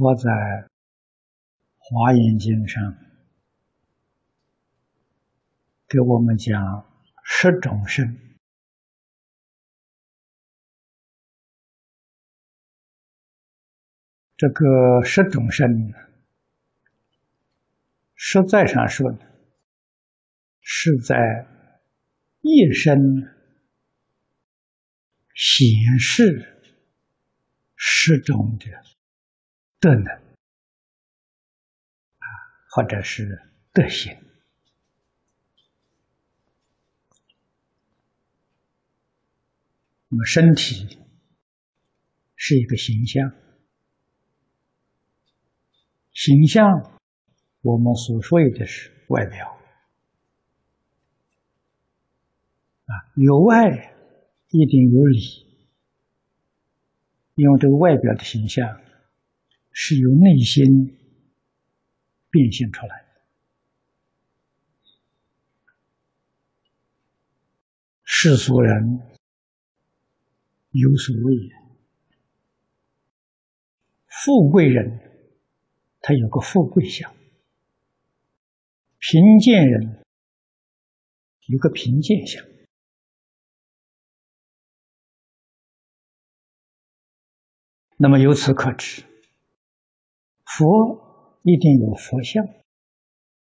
佛在《华严经》上给我们讲十种身，这个十种身，实在上说呢，是在一生显示十种的。德能啊，或者是德行。那么，身体是一个形象，形象我们所说的是外表啊，有外一定有里，因为这个外表的形象。是由内心变现出来的。世俗人有所谓，富贵人他有个富贵相，贫贱人有个贫贱相。那么由此可知。佛一定有佛像，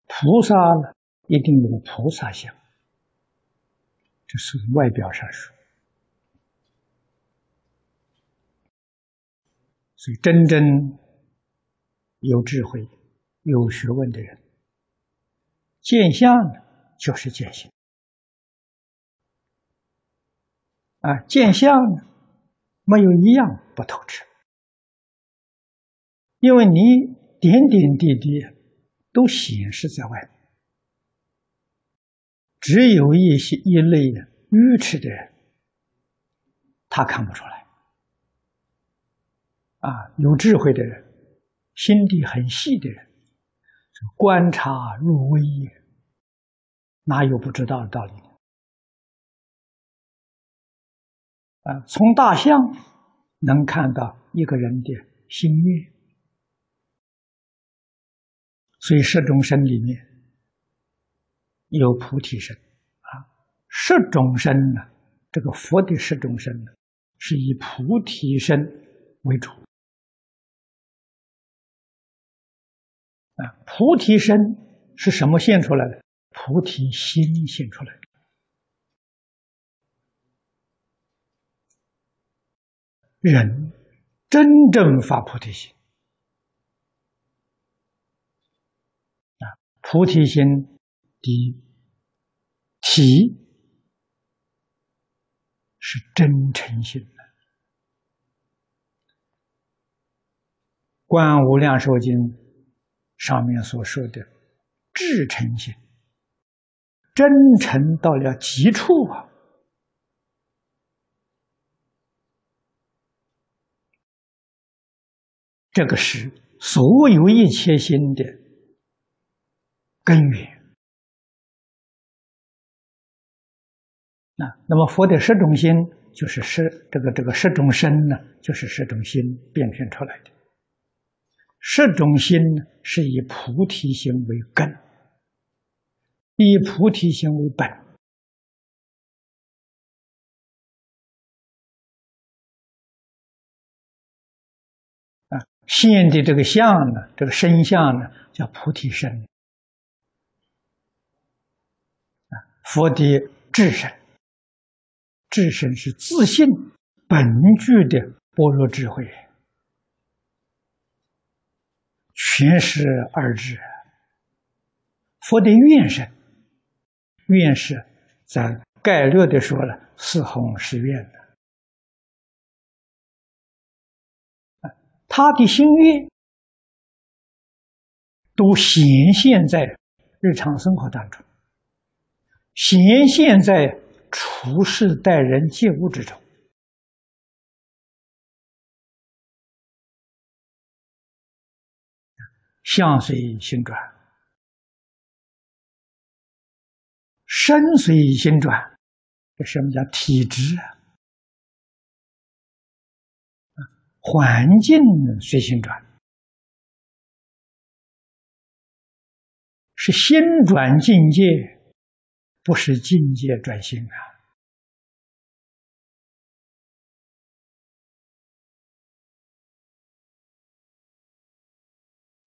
菩萨呢一定有菩萨像，这是外表上说。所以，真正有智慧、有学问的人，见相呢就是见性啊，见相呢没有一样不透彻。因为你点点滴滴都显示在外面，只有一些一类的愚痴的人，他看不出来。啊，有智慧的人，心地很细的人，观察入微也，哪有不知道的道理？啊，从大象能看到一个人的心愿。所以十种身里面有菩提身啊，十种身呢，这个佛的十种身呢，是以菩提身为主啊。菩提身是什么现出来的？菩提心现出来。人真正发菩提心。菩提心的体是真诚心的，《观无量寿经》上面所说的至诚心，真诚到了极处啊！这个是所有一切心的。根源。那那么佛的十种心，就是十这个这个十种身呢，就是十种心变现出来的。十种心是以菩提心为根，以菩提心为本。啊，现的这个相呢，这个身相呢，叫菩提身。佛的智身，智身是自信本具的般若智慧，全是二智。佛的愿身，愿是在概略的说了，四弘誓愿的。他的心愿都显现在日常生活当中。显现在处事待人接物之中。相随心转，身随心转，这什么叫体质啊？环境随心转，是心转境界。不是境界转心啊。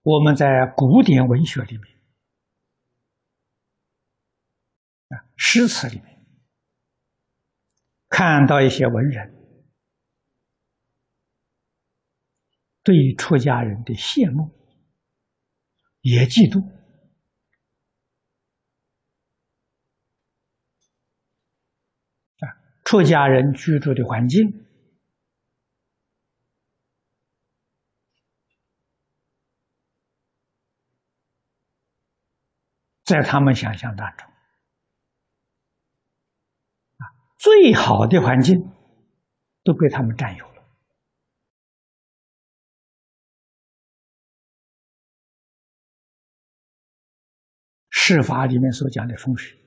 我们在古典文学里面，啊，诗词里面，看到一些文人对出家人的羡慕，也嫉妒，啊，出家人居住的环境。在他们想象当中，啊，最好的环境都被他们占有了。释法里面所讲的风水，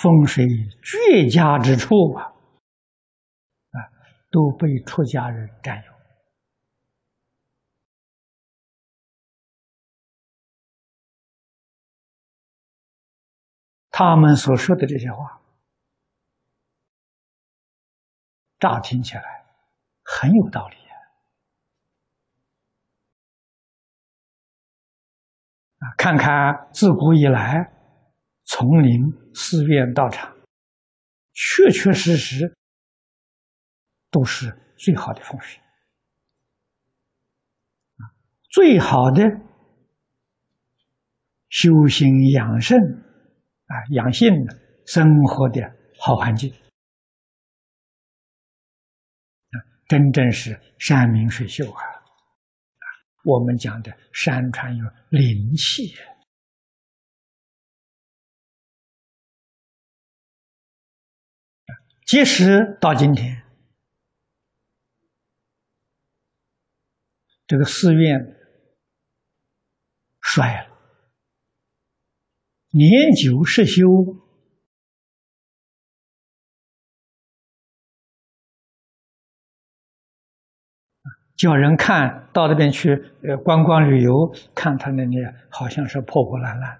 风水绝佳之处啊，啊，都被出家人占有。他们所说的这些话，乍听起来很有道理啊！看看自古以来，丛林、寺院、道场，确确实实都是最好的风水最好的修行养生。啊，养性生活的好环境啊，真正是山明水秀啊！啊，我们讲的山川有灵气啊即使到今天，这个寺院衰了。年久失修，叫人看到那边去，呃，观光旅游，看他那里好像是破破烂烂，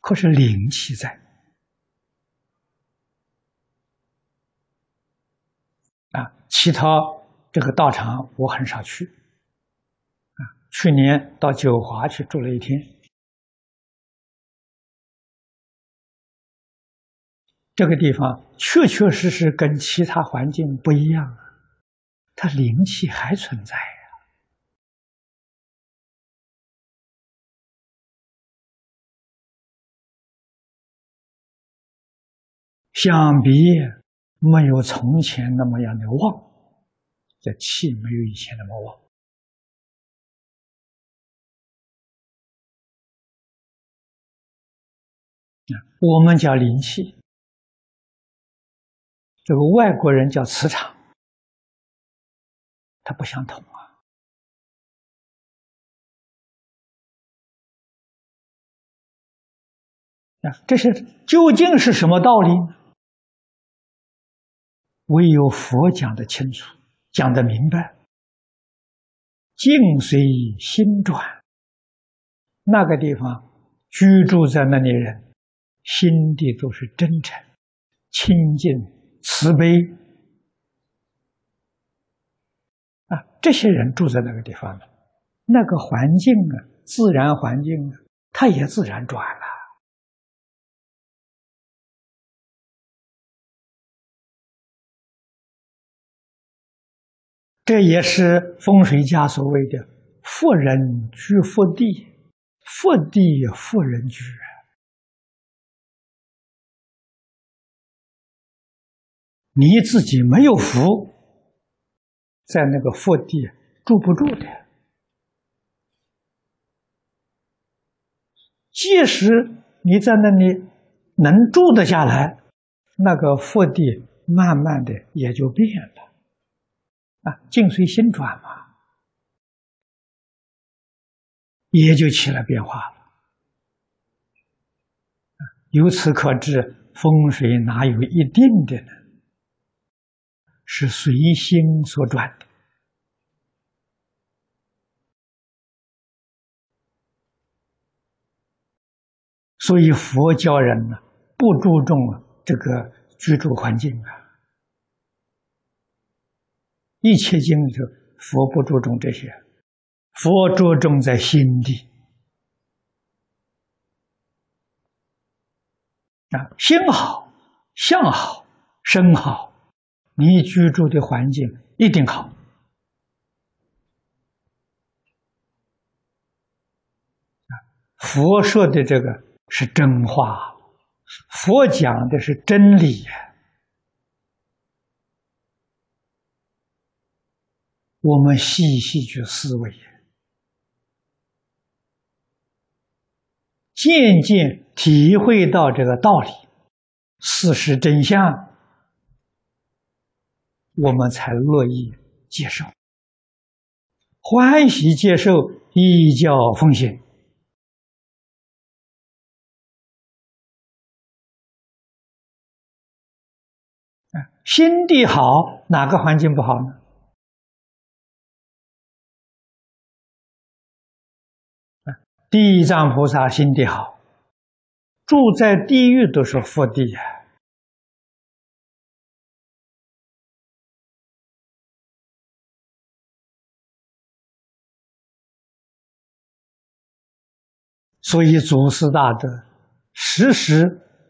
可是灵气在。啊，其他这个道场我很少去，啊，去年到九华去住了一天。这个地方确确实实跟其他环境不一样啊，它灵气还存在呀。相比没有从前那么样的旺，这气没有以前那么旺。我们叫灵气。这个外国人叫磁场，它不相同啊！啊，这是究竟是什么道理？唯有佛讲的清楚，讲的明白。境随心转，那个地方居住在那里人，心地都是真诚、清净。慈悲啊，这些人住在那个地方呢，那个环境啊，自然环境啊，它也自然转了。这也是风水家所谓的“富人居富地，富地富人居”。你自己没有福，在那个福地住不住的。即使你在那里能住得下来，那个腹地慢慢的也就变了。啊，境随心转嘛，也就起了变化了。由此可知，风水哪有一定的呢？是随心所转的。所以佛教人呢，不注重这个居住环境啊。一切经里头，佛不注重这些，佛着重在心地啊，心好，相好，身好，你居住的环境一定好。佛说的这个是真话，佛讲的是真理呀。我们细细去思维，渐渐体会到这个道理，事实真相，我们才乐意接受，欢喜接受，依教奉行。心地好，哪个环境不好呢？地藏菩萨心地好，住在地狱都是福地呀。所以祖师大德时时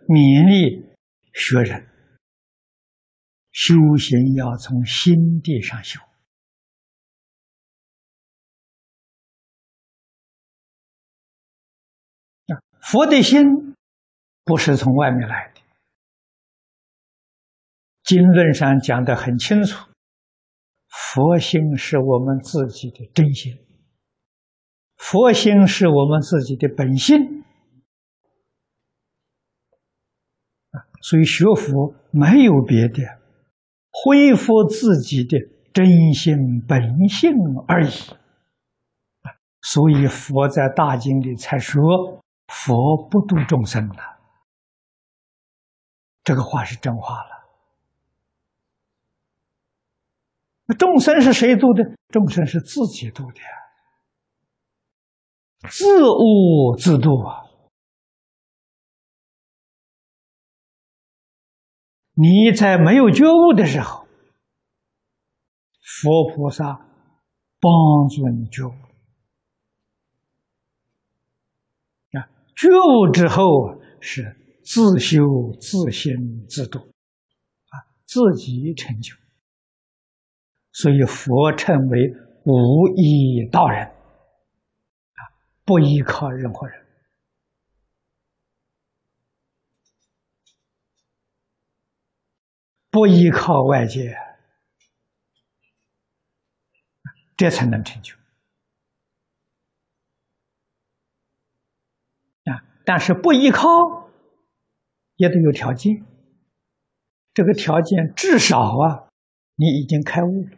勉励学人。修行要从心地上修佛的心不是从外面来的，经论上讲的很清楚，佛心是我们自己的真心，佛心是我们自己的本性所以学佛没有别的。恢复自己的真心本性而已，所以佛在大经里才说：“佛不度众生了。”这个话是真话了。那众生是谁度的？众生是自己度的，自悟自度啊！你在没有觉悟的时候，佛菩萨帮助你觉悟啊！觉悟之后是自修自心自度啊，自己成就。所以佛称为无依道人啊，不依靠任何人。不依靠外界，这才能成就啊！但是不依靠，也得有条件。这个条件至少啊，你已经开悟了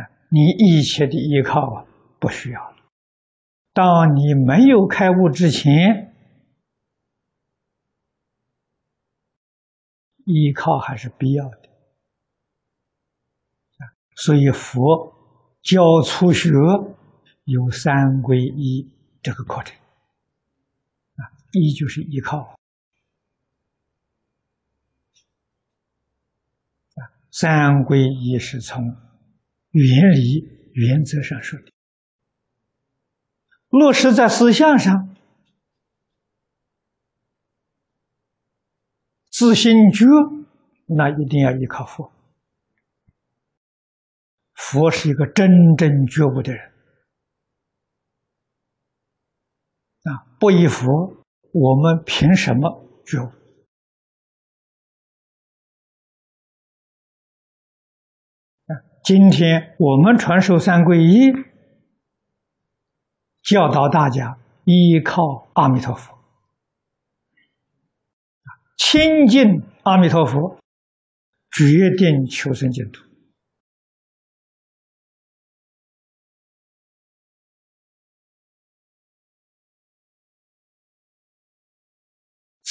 啊！你一切的依靠啊，不需要了。当你没有开悟之前。依靠还是必要的所以佛教初学有三皈依这个过程啊，依就是依靠啊，三皈依是从原理原则上说的，落实在思想上。自心觉，那一定要依靠佛。佛是一个真正觉悟的人啊！不依佛，我们凭什么觉悟？啊！今天我们传授三皈依，教导大家依靠阿弥陀佛。亲近阿弥陀佛，决定求生净土。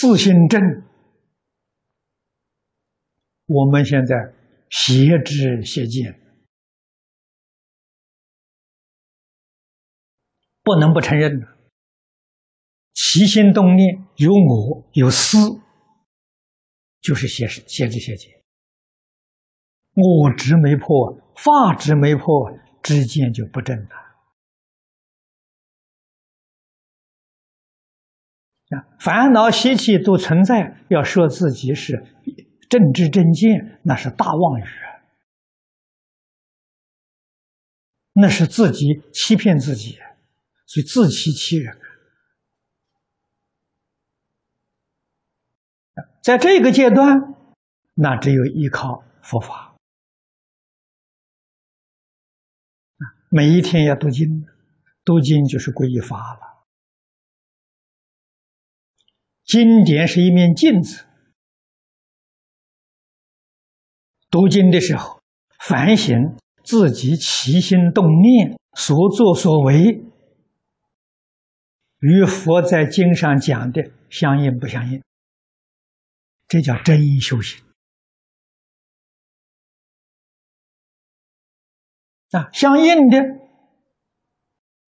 自心正，我们现在邪知邪见，不能不承认的。起心动念有我有私，就是邪邪知邪见。我执没破，法执没破，知见就不正了。啊，烦恼习气都存在，要说自己是正知正见，那是大妄语！那是自己欺骗自己，所以自欺欺人。在这个阶段，那只有依靠佛法每一天要读经，读经就是皈依法了。经典是一面镜子，读经的时候反省自己起心动念、所作所为，与佛在经上讲的相应不相应？这叫真修行啊！相应的，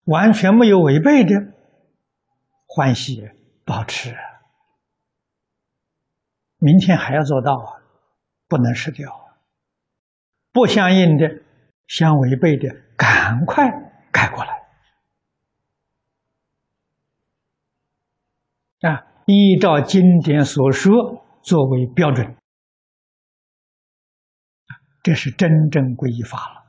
完全没有违背的，欢喜保持。明天还要做到啊，不能失掉！不相应的、相违背的，赶快改过来啊！依照经典所说作为标准，这是真正皈依法了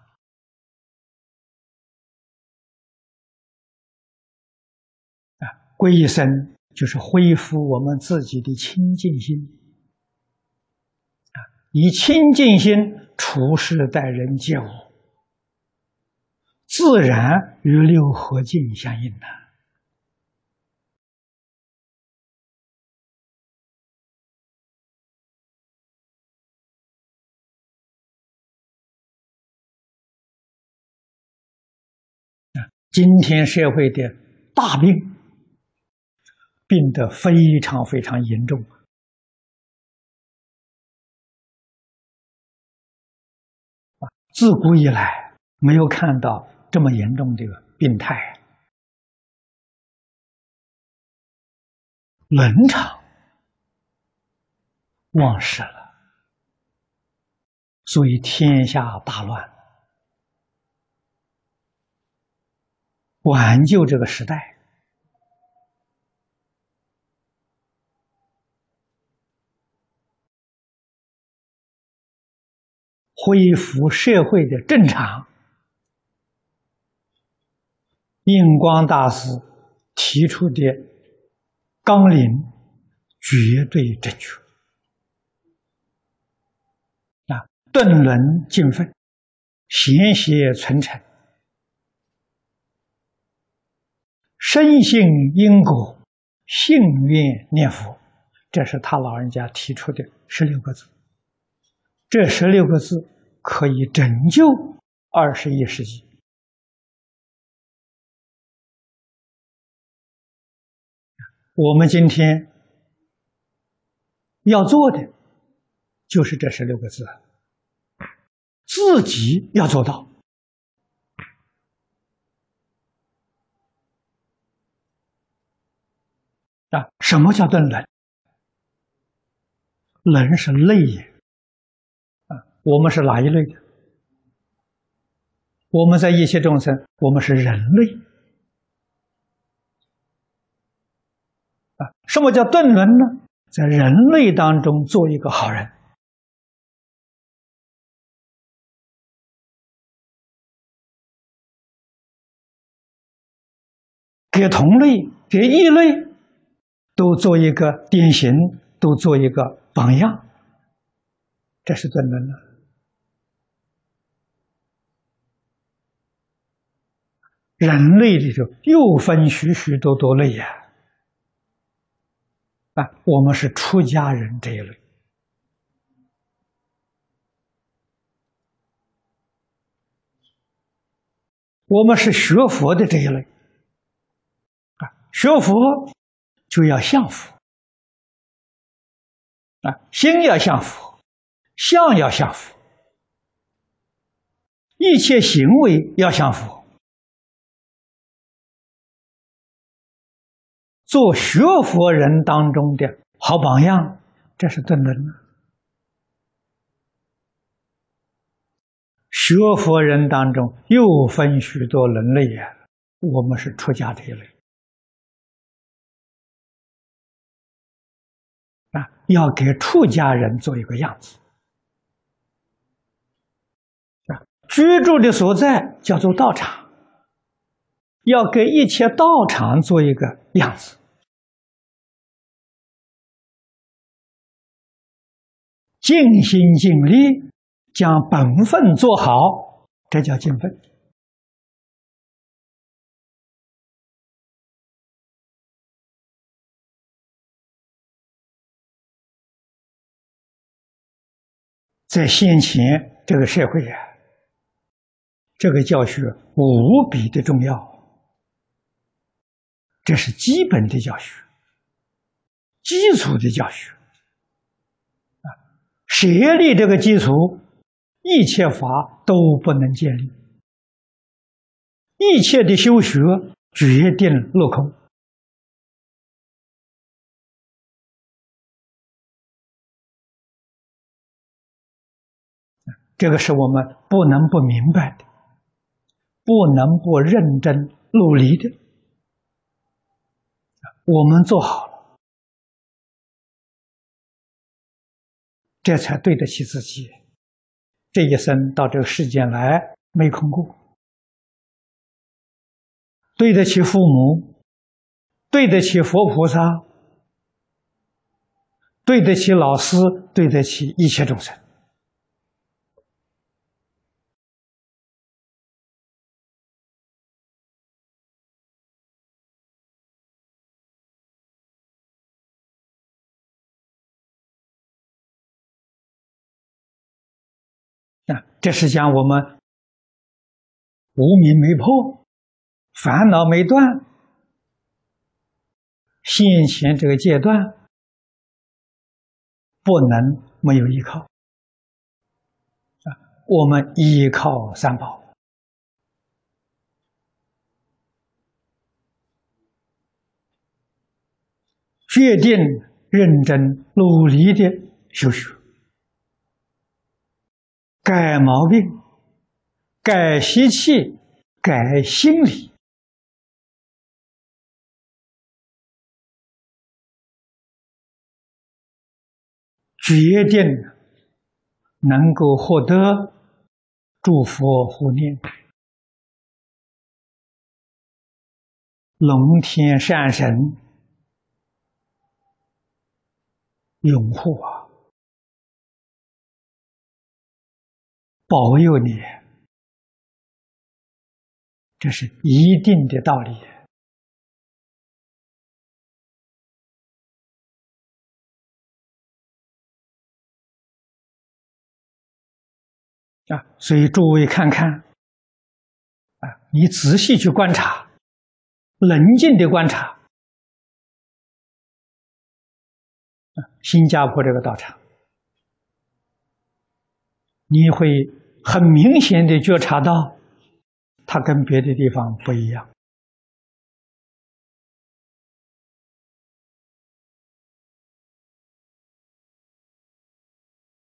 啊！皈依僧就是恢复我们自己的清净心。以清净心处事待人接物，自然与六合境相应的。今天社会的大病，病得非常非常严重。自古以来没有看到这么严重的病态，伦常忘失了，所以天下大乱，挽救这个时代。恢复社会的正常，印光大师提出的纲领绝对正确啊！顿伦尽分，贤邪存诚，深信因果，信愿念佛，这是他老人家提出的十六个字。这十六个字。可以拯救二十一世纪。我们今天要做的就是这十六个字，自己要做到啊！什么叫顿冷？冷是累也。我们是哪一类的？我们在一切众生，我们是人类啊。什么叫顿轮呢？在人类当中做一个好人，给同类、给异类都做一个典型，都做一个榜样，这是顿轮了。人类里头又分许许多多类呀，啊，我们是出家人这一类，我们是学佛的这一类，啊，学佛就要像佛，啊，心要像佛，相要像佛，一切行为要像佛。做学佛人当中的好榜样，这是顿论了。学佛人当中又分许多人类呀，我们是出家这一类啊，要给出家人做一个样子啊，居住的所在叫做道场，要给一切道场做一个样子。尽心尽力，将本分做好，这叫尽分。在先前这个社会啊，这个教学无比的重要，这是基本的教学，基础的教学。舍立这个基础，一切法都不能建立，一切的修学决定落空。这个是我们不能不明白的，不能不认真努力的。我们做好了。这才对得起自己，这一生到这个世间来没空过，对得起父母，对得起佛菩萨，对得起老师，对得起一切众生。这是讲我们无明没破，烦恼没断，现前这个阶段不能没有依靠啊！我们依靠三宝，决定认真努力的修学。改毛病，改习气，改心理，决定能够获得祝福护念、龙天善神拥护啊！保佑你，这是一定的道理啊！所以诸位看看啊，你仔细去观察，冷静的观察啊，新加坡这个道场，你会。很明显的觉察到，它跟别的地方不一样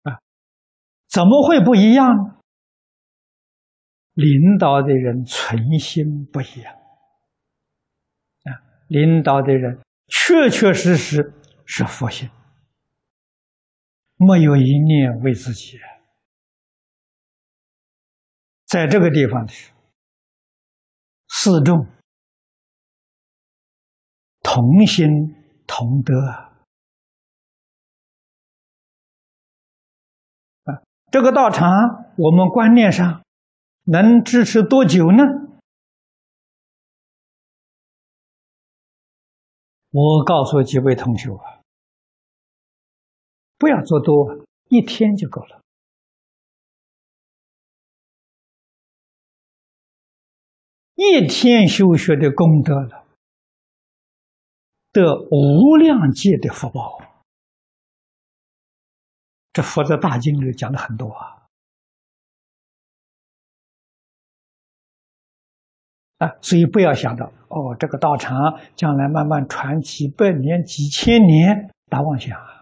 啊？怎么会不一样？领导的人存心不一样啊！领导的人确确实实是佛心，没有一念为自己。在这个地方的，四众同心同德啊！这个道场，我们观念上能支持多久呢？我告诉几位同学啊，不要做多，一天就够了。一天修学的功德了，得无量界的福报。这佛在大经里讲的很多啊。啊，所以不要想到哦，这个道场将来慢慢传几百年、几千年，大妄想啊！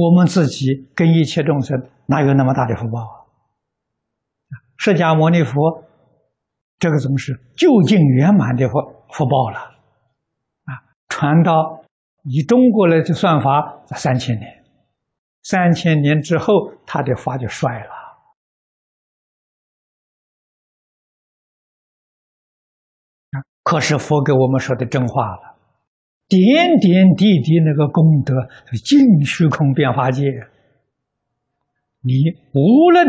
我们自己跟一切众生哪有那么大的福报啊？释迦牟尼佛，这个总是究竟圆满的福福报了啊！传到以中国来的算法，三千年，三千年之后，他的法就衰了！可是佛给我们说的真话了。点点滴滴那个功德，尽虚空变化界。你无论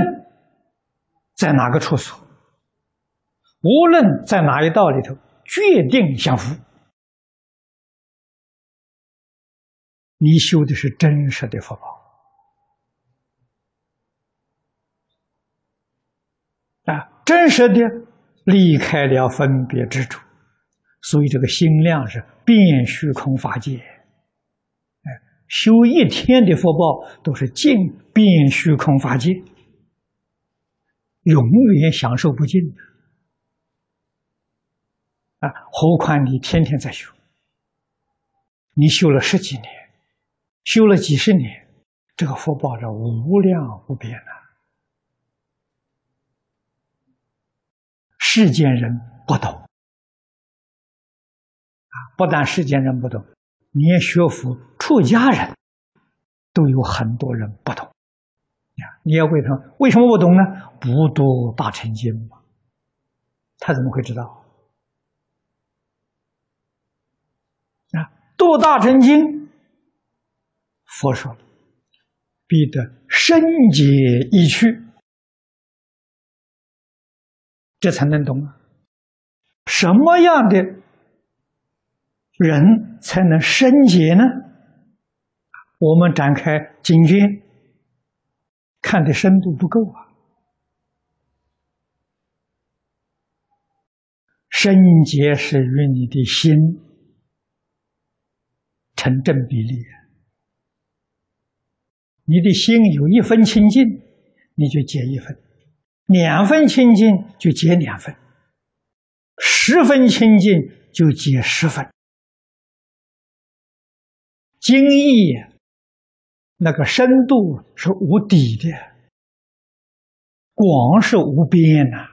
在哪个处所，无论在哪一道里头，决定享福。你修的是真实的福报啊，真实的离开了分别之处。所以这个心量是变虚空法界，哎，修一天的福报都是尽变虚空法界，永远享受不尽的啊！何况你天天在修，你修了十几年，修了几十年，这个福报是无量无边的，世间人不懂。啊不但世间人不懂，连学佛出家人都有很多人不懂。呀，你要为什么？为什么不懂呢？不读大乘经嘛，他怎么会知道？啊，读大乘经，佛说必得深解意趣，这才能懂啊。什么样的？人才能深解呢？我们展开经卷，看的深度不够啊。深解是与你的心成正比例。你的心有一分清净，你就解一分；两分清净就解两分；十分清净就解十分。经义那个深度是无底的，广是无边呐。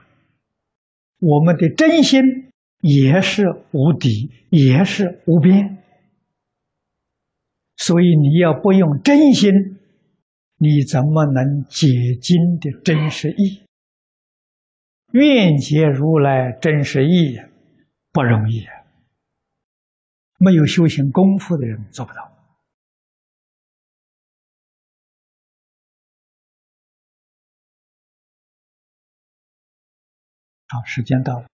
我们的真心也是无底，也是无边。所以你要不用真心，你怎么能解经的真实意？愿解如来真实意，不容易！没有修行功夫的人做不到。好，时间到了。